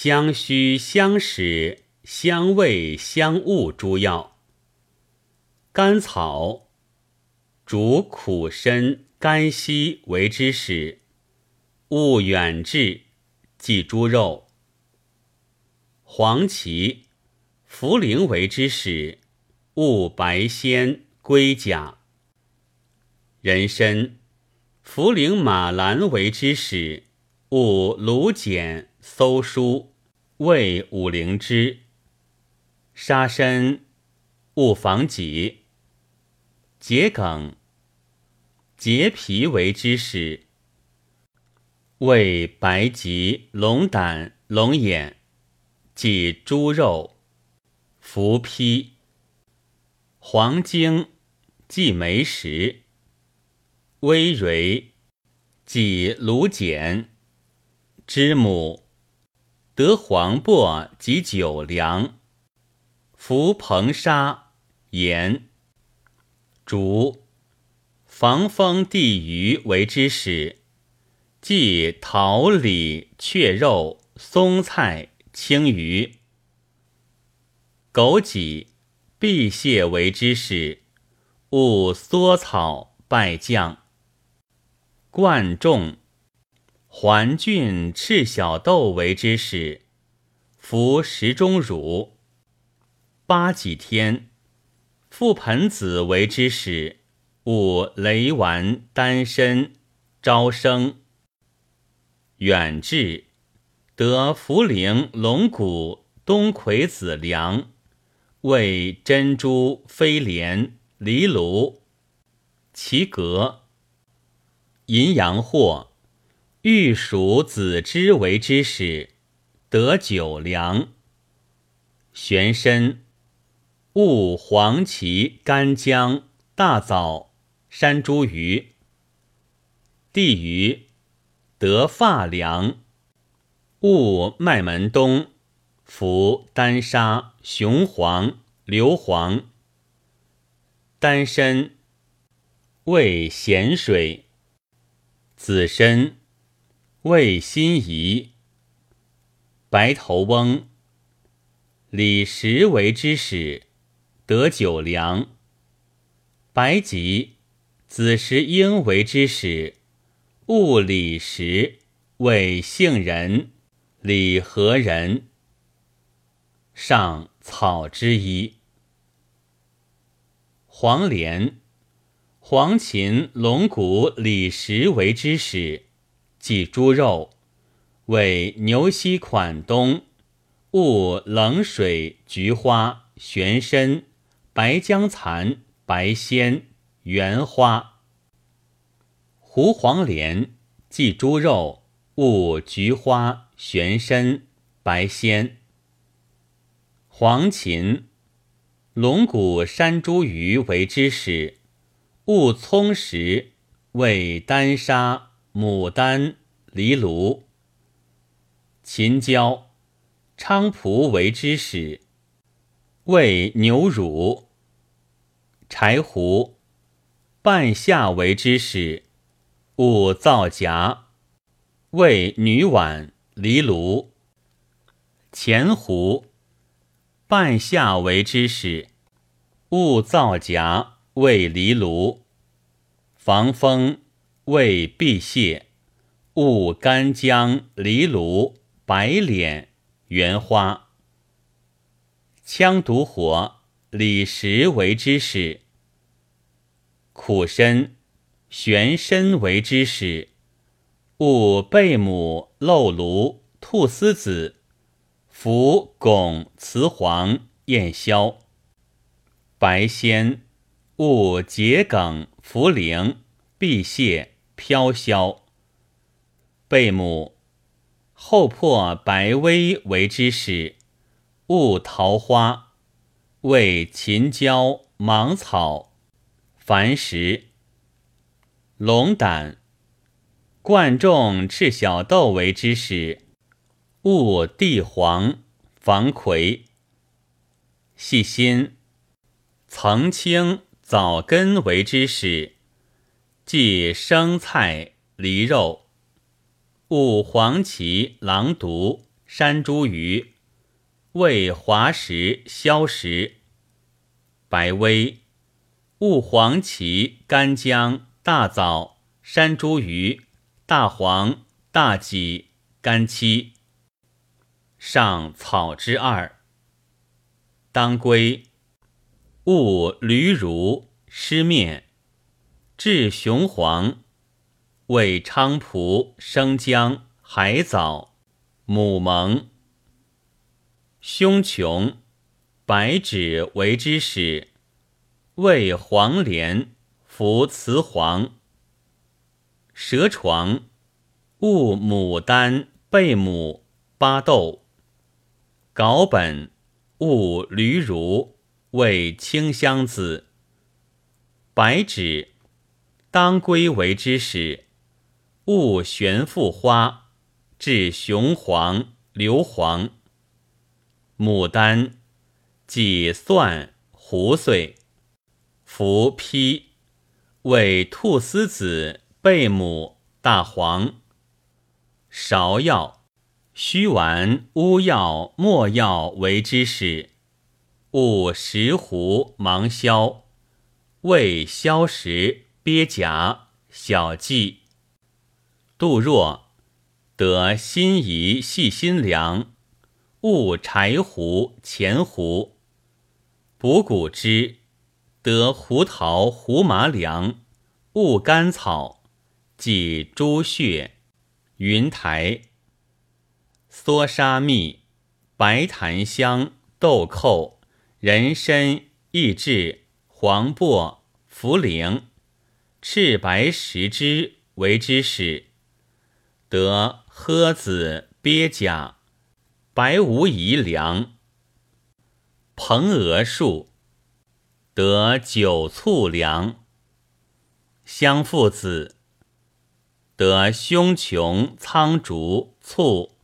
相须、相使、相味、相物诸药。甘草，主苦参、甘息为之始，勿远志，忌猪肉。黄芪、茯苓为之始，勿白仙、龟甲。人参、茯苓、马兰为之始，勿芦碱。搜书，谓五灵芝。沙参，勿防己。桔梗，结皮为之始。为白及龙胆、龙眼，即猪肉。伏披。黄精，即梅石。微蕤，即芦碱。知母。得黄柏及酒凉，服硼砂盐，竹防风地鱼为之始，即桃李雀肉松菜青鱼。枸杞辟泄为之始，勿缩草败酱。贯众。环郡赤小豆为之始，服食中乳。八几天，覆盆子为之始，勿雷丸、丹参、招生。远志得茯苓、龙骨、冬葵子粮，为珍珠、飞莲、藜芦。其格阴阳货。欲属子之为之始，得酒粮。玄参，勿黄芪、干姜、大枣、山茱萸。地榆，得发粮。勿麦门冬，服丹砂、雄黄、硫磺。丹参，味咸水。紫参。味辛夷，白头翁，李时为之始，得九粮。白及，子时应为之始，勿李石，为杏仁，李何人？上草之一。黄连，黄芩、龙骨、李时为之始。忌猪肉，为牛膝款冬，勿冷水、菊花、玄参、白姜蚕、白鲜、圆花。胡黄连，忌猪肉，勿菊花、玄参、白鲜。黄芩、龙骨、山茱萸为之始，勿葱食，为丹砂。牡丹、藜芦、秦椒、菖蒲为之始，为牛乳；柴胡、半夏为之始，勿造夹，为女碗、藜芦；前胡、半夏为之始，勿造夹，为藜芦；防风。为辟泄，勿干姜、藜芦、白脸、圆花。羌毒火，李石为之始。苦参、玄参为之始。勿贝母、漏芦、菟丝子、茯汞、雌黄、燕硝。白仙，勿桔梗、茯苓、辟泄。飘萧，贝母，后破白薇为之始，勿桃花，为秦椒、芒草、矾石。龙胆，贯众赤小豆为之始，勿地黄、防葵。细心，层青、枣根为之始。忌生菜、梨肉，勿黄芪、狼毒、山茱萸，味滑食、消食。白薇，勿黄芪、干姜、大枣、山茱萸、大黄、大戟、干漆。上草之二。当归，勿驴乳、湿面。治雄黄，味菖蒲、生姜、海藻、母蒙。胸琼，白芷为之使，味黄连、服雌黄。蛇床，物牡丹、贝母、巴豆。稿本，物驴乳，味清香子。白芷，当归为之使，物玄附花，治雄黄、硫磺。牡丹，即蒜、胡碎，服披，为菟丝子、贝母、大黄。芍药。虚丸、乌药、没药为之使，勿石斛、芒硝，味消食、鳖甲、小蓟。杜若得心仪、细心凉，勿柴胡、钱胡。补骨脂得胡桃、胡麻凉，勿甘草，即猪血、云台。梭沙蜜、白檀香、豆蔻、人参、益智、黄柏、茯苓、赤白石之为之使，得诃子、鳖甲、白无夷凉。蓬额树得酒醋凉。香附子得胸琼、苍竹、醋。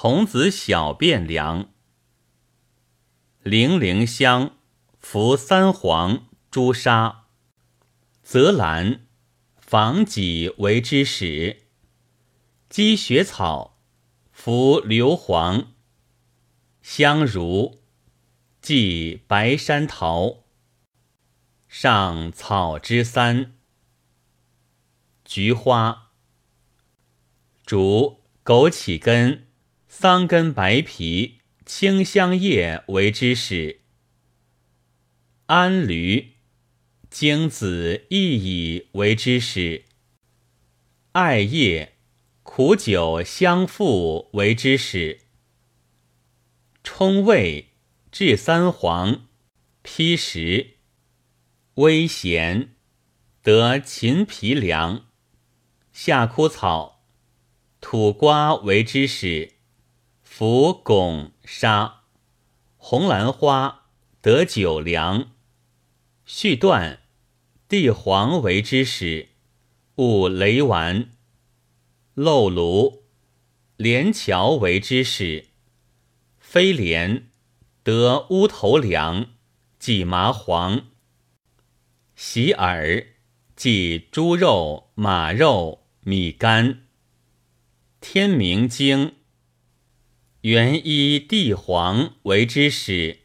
童子小便凉，零陵香，服三黄、朱砂、泽兰、防己为之使。积雪草，服硫磺、香茹，即白山桃。上草之三。菊花，竹枸杞根。桑根、白皮、清香叶为之使。安驴、荆子、薏蚁为之使。艾叶、苦酒、香附为之使。冲味、治三黄、披石。微咸，得秦皮凉。夏枯草、土瓜为之使。服汞沙，红兰花得酒凉。续断，地黄为之使，务雷丸。漏炉，连翘为之使。飞莲得乌头凉，即麻黄。洗耳，即猪肉、马肉、米干。天明经。原依地黄为之使，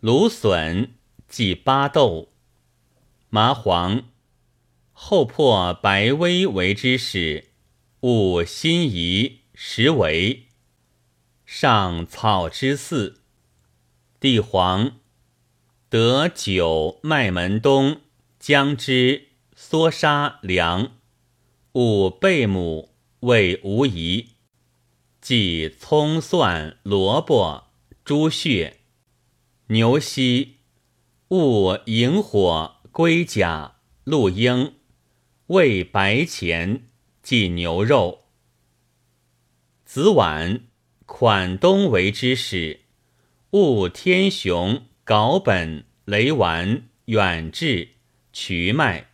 芦笋即巴豆，麻黄后破白薇为之使，务辛夷实为。上草之四。地黄得酒麦门冬姜汁梭沙凉，务贝母为无疑。即葱蒜萝卜猪血牛膝勿萤火龟甲鹿鹰味白钱即牛肉子晚款冬为之使勿天雄稿本雷丸远志瞿麦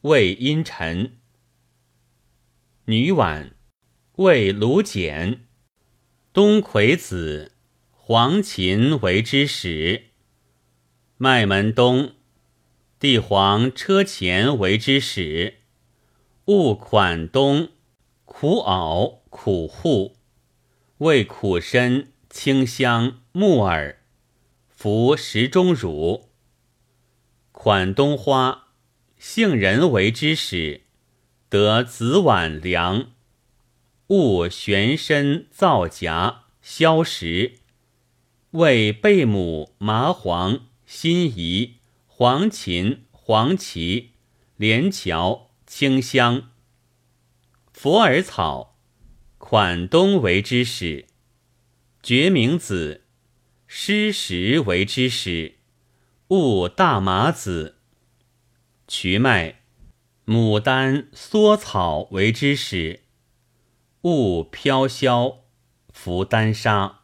味阴沉女晚。为卢简，东魁子，黄芩为之使。麦门冬，地黄车前为之使。勿款冬，苦袄苦户，味苦参、清香、木耳，服食中乳。款冬花，杏仁为之始，得紫晚凉。勿悬身皂荚消食。为贝母、麻黄、辛夷、黄芩、黄芪、连翘、清香。佛耳草，款冬为之始，决明子，湿时为之始，勿大麻子。瞿麦，牡丹、缩草为之始，勿飘萧，服丹砂。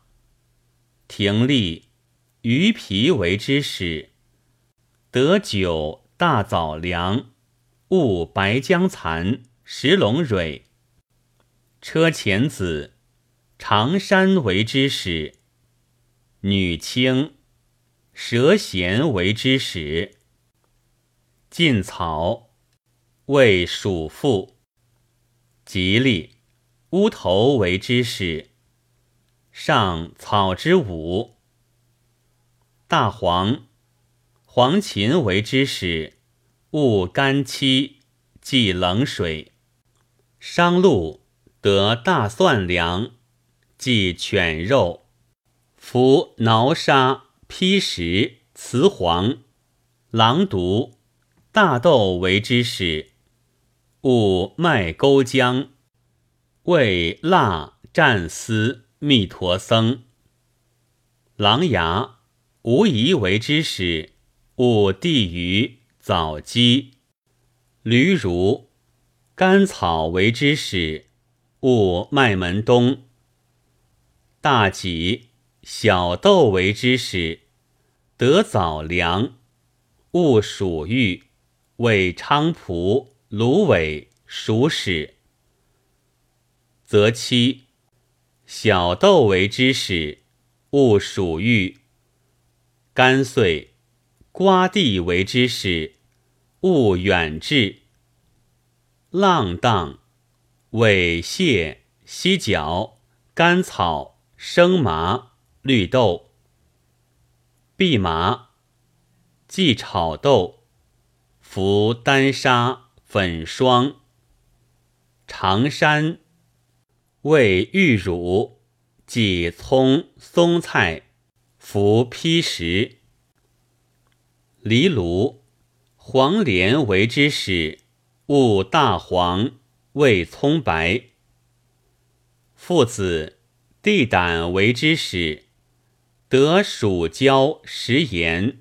亭立，鱼皮为之始，得酒大枣凉，勿白僵蚕、石龙蕊。车前子，长山为之始；女青，蛇弦为之始。晋草，为属父。吉利，乌头为之始。上草之五。大黄，黄芩为之始，勿干期，忌冷水。商路。得大蒜粮，忌犬肉。服挠沙、披石、雌黄、狼毒、大豆为之始。勿麦钩姜，味辣蘸丝、蜜陀僧。狼牙无疑为之始。勿地鱼、枣鸡、驴如、甘草为之始。勿麦门冬，大戟小豆为之始，得早凉。勿属玉，为菖蒲、芦苇属始。则七小豆为之始，勿属玉。干碎瓜地为之始，勿远志。浪荡。为蟹、犀角、甘草、生麻、绿豆、蓖麻、忌炒豆、服丹砂、粉霜、长山、为玉乳、忌葱、松菜、服披石、藜芦、黄连为之始，勿大黄。味葱白，父子地胆为之始，得蜀椒食盐，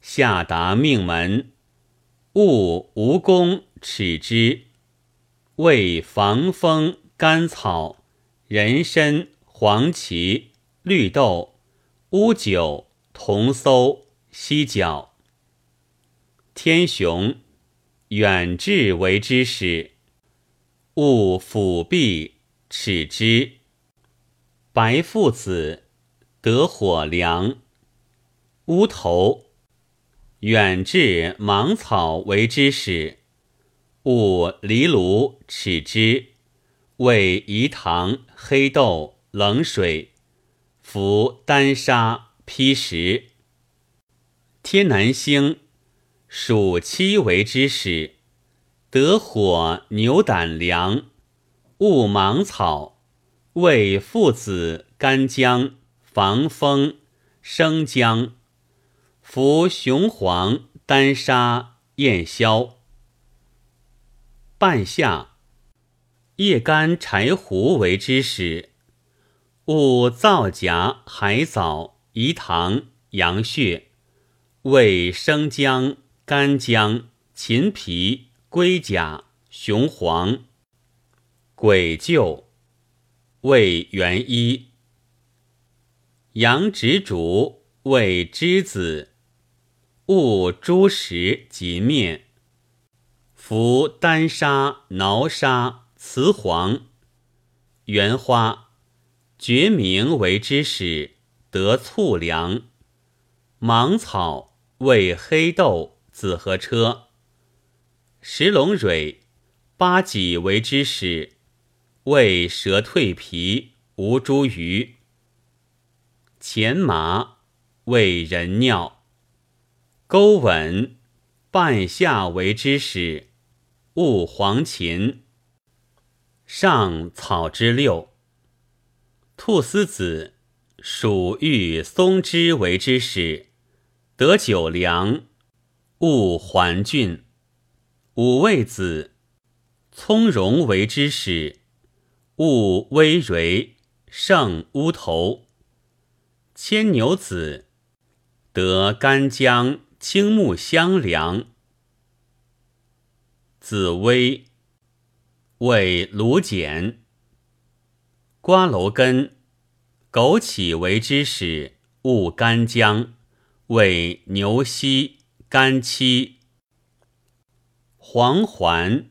下达命门，勿蜈蚣齿之。为防风甘草、人参、黄芪、绿豆、乌酒、桐搜、犀角。天雄远志为之始。勿辅弼齿之，白附子得火凉。乌头远志芒草为之始。勿离炉齿之，为饴糖黑豆冷水，服丹砂披石。天南星属七为之始。得火牛胆凉，勿芒草，为附子干姜防风生姜，服雄黄丹砂燕消。半夏叶干柴胡为之始。勿皂荚海藻饴糖羊血，味生姜干姜芹皮。龟甲、雄黄、鬼臼，为元一；羊直竹为之子。勿诸食及面。服丹砂、挠砂、雌黄、原花、决明为之始，得醋凉。芒草为黑豆、紫河车。石龙蕊、八戟为之始，为蛇蜕皮，无茱萸。前麻为人尿，钩吻半夏为之始，勿黄芩。上草之六，菟丝子属玉松枝为之始，得九良，勿还郡。五味子葱蓉为之始，勿微蕤，胜乌头。牵牛子得干姜、青木香凉。紫薇为芦碱。瓜蒌根枸杞为之始，勿干姜，为牛膝、干戚。黄环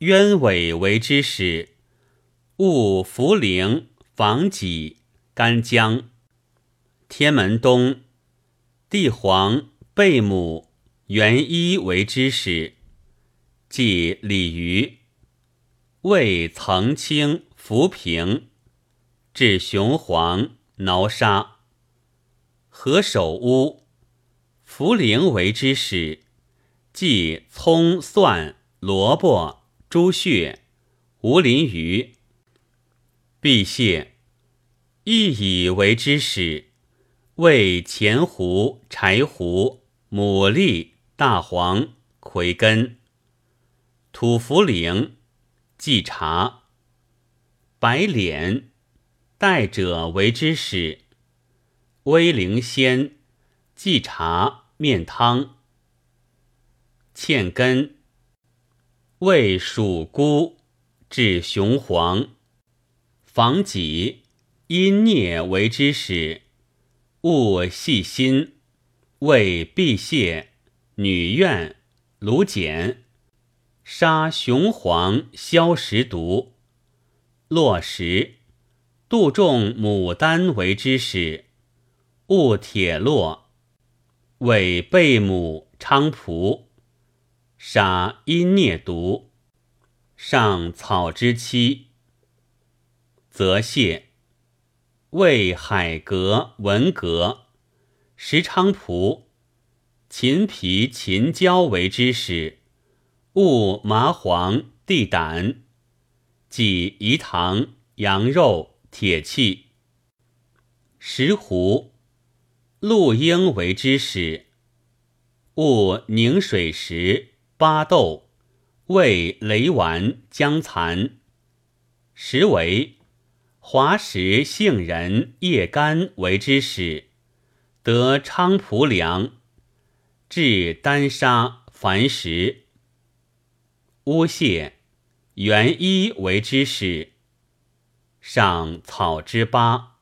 鸢尾为之始，勿茯苓、防己、干姜。天门冬，地黄、贝母、元一为之始，即鲤鱼。味曾清，浮萍，治雄黄、挠痧。何首乌，茯苓为之始，即葱、蒜、萝卜、猪血、无鳞鱼。辟泻，亦以为之始。为前胡、柴胡、牡蛎、大黄、葵根、土茯苓、荠茶、白脸，代者为之始。威灵仙、荠茶、面汤。芡根为蜀菇，治雄黄。防己，因啮为之始。勿细心，为辟泻、女怨、芦碱，杀雄黄，消食毒。落石，杜仲、牡丹为之始。勿铁落，为贝母、菖蒲，杀阴啮毒。上草之妻，则泻。为海蛤、文革、石菖蒲、秦皮、秦椒为之始。勿麻黄、地胆，即饴糖、羊肉、铁器。石斛、鹿英为之始。勿凝水石、巴豆，为雷丸、姜蚕。石为。华石、杏仁、叶干为之始，得菖蒲凉，治丹砂、矾石。乌蟹、元衣为之始，上草之八。